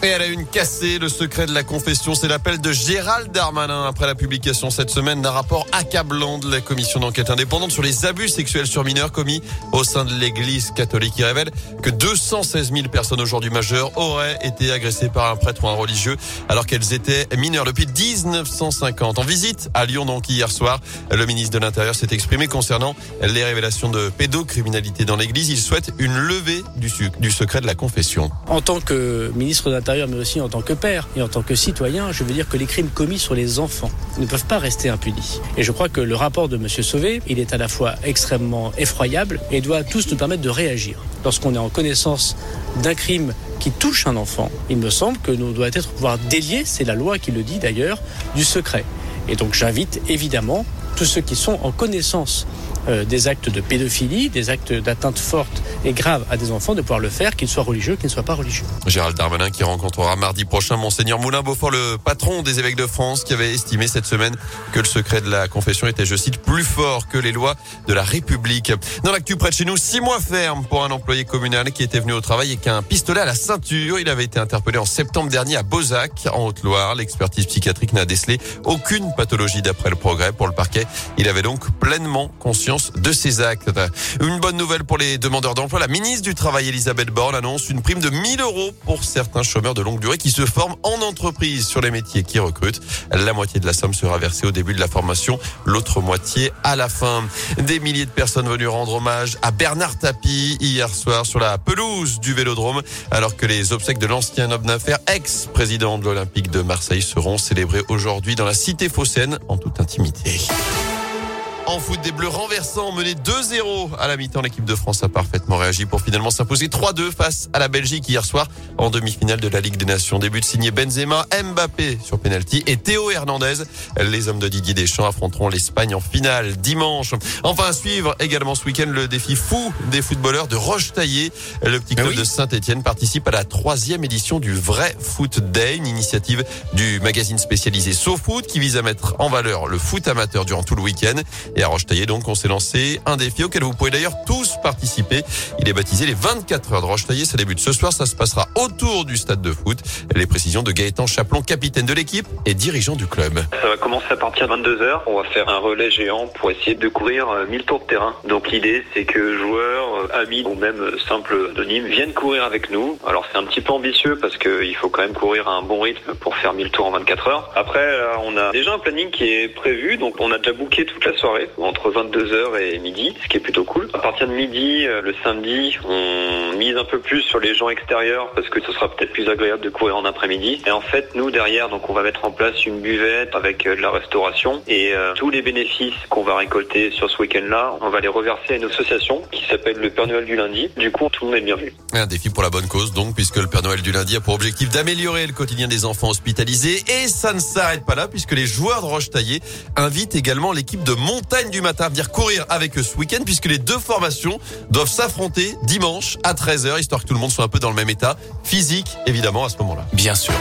Et elle a une cassée, le secret de la confession, c'est l'appel de Gérald Darmanin après la publication cette semaine d'un rapport accablant de la commission d'enquête indépendante sur les abus sexuels sur mineurs commis au sein de l'église catholique qui révèle que 216 000 personnes aujourd'hui majeures auraient été agressées par un prêtre ou un religieux alors qu'elles étaient mineures depuis 1950. En visite à Lyon donc hier soir, le ministre de l'Intérieur s'est exprimé concernant les révélations de pédocriminalité dans l'église. Il souhaite une levée du, secret de la confession. En tant que ministre de mais aussi en tant que père et en tant que citoyen, je veux dire que les crimes commis sur les enfants ne peuvent pas rester impunis. Et je crois que le rapport de M. Sauvé, il est à la fois extrêmement effroyable et doit tous nous permettre de réagir. Lorsqu'on est en connaissance d'un crime qui touche un enfant, il me semble que nous doit être pouvoir délier, c'est la loi qui le dit d'ailleurs, du secret. Et donc j'invite évidemment tous ceux qui sont en connaissance euh, des actes de pédophilie, des actes d'atteinte forte et grave à des enfants, de pouvoir le faire, qu'ils soient religieux, qu'ils ne soient pas religieux. Gérald Darmanin qui rencontrera mardi prochain Monseigneur Moulin Beaufort, le patron des évêques de France, qui avait estimé cette semaine que le secret de la confession était, je cite, plus fort que les lois de la République. Dans l'actu près de chez nous, six mois ferme pour un employé communal qui était venu au travail avec un pistolet à la ceinture. Il avait été interpellé en septembre dernier à Bozac, en Haute-Loire. L'expertise psychiatrique n'a décelé aucune pathologie d'après le progrès pour le parquet. Il avait donc pleinement conscience de ses actes. Une bonne nouvelle pour les demandeurs d'emploi. La ministre du Travail, Elisabeth Borne, annonce une prime de 1000 euros pour certains chômeurs de longue durée qui se forment en entreprise sur les métiers qui recrutent. La moitié de la somme sera versée au début de la formation, l'autre moitié à la fin. Des milliers de personnes venues rendre hommage à Bernard Tapie hier soir sur la pelouse du Vélodrome, alors que les obsèques de l'ancien homme d'affaires, ex-président de l'Olympique de Marseille, seront célébrées aujourd'hui dans la cité phocéenne en toute intimité. En foot, des Bleus renversants menés 2-0 à la mi-temps. L'équipe de France a parfaitement réagi pour finalement s'imposer 3-2 face à la Belgique hier soir en demi-finale de la Ligue des Nations. Début de signé Benzema, Mbappé sur penalty et Théo Hernandez. Les hommes de Didier Deschamps affronteront l'Espagne en finale dimanche. Enfin, à suivre également ce week-end le défi fou des footballeurs de Roche-Taillé. Le petit club de Saint-Etienne participe à la troisième édition du Vrai Foot Day, une initiative du magazine spécialisé SoFoot qui vise à mettre en valeur le foot amateur durant tout le week-end. Et à Roche-Taillé, donc, on s'est lancé un défi auquel vous pouvez d'ailleurs tous participer. Il est baptisé les 24 heures de Roche-Taillé. Ça débute ce soir. Ça se passera autour du stade de foot. Les précisions de Gaëtan Chaplon, capitaine de l'équipe et dirigeant du club. Ça va commencer à partir de 22 heures. On va faire un relais géant pour essayer de courir 1000 euh, tours de terrain. Donc l'idée, c'est que joueurs, euh, amis ou même simples anonymes viennent courir avec nous. Alors c'est un petit peu ambitieux parce qu'il faut quand même courir à un bon rythme pour faire 1000 tours en 24 heures. Après, on a déjà un planning qui est prévu. Donc on a déjà booké toute la soirée entre 22h et midi, ce qui est plutôt cool. À partir de midi, euh, le samedi, on mise un peu plus sur les gens extérieurs parce que ce sera peut-être plus agréable de courir en après-midi. Et en fait, nous derrière, donc on va mettre en place une buvette avec euh, de la restauration et euh, tous les bénéfices qu'on va récolter sur ce week-end-là, on va les reverser à une association qui s'appelle le Père Noël du lundi. Du coup, tout le monde est bienvenu. Un défi pour la bonne cause donc, puisque le Père Noël du lundi a pour objectif d'améliorer le quotidien des enfants hospitalisés et ça ne s'arrête pas là puisque les joueurs de Roche-Taillé invitent également l'équipe de montagne du matin à venir courir avec eux ce week-end puisque les deux formations doivent s'affronter dimanche à 13h histoire que tout le monde soit un peu dans le même état physique évidemment à ce moment-là. Bien sûr.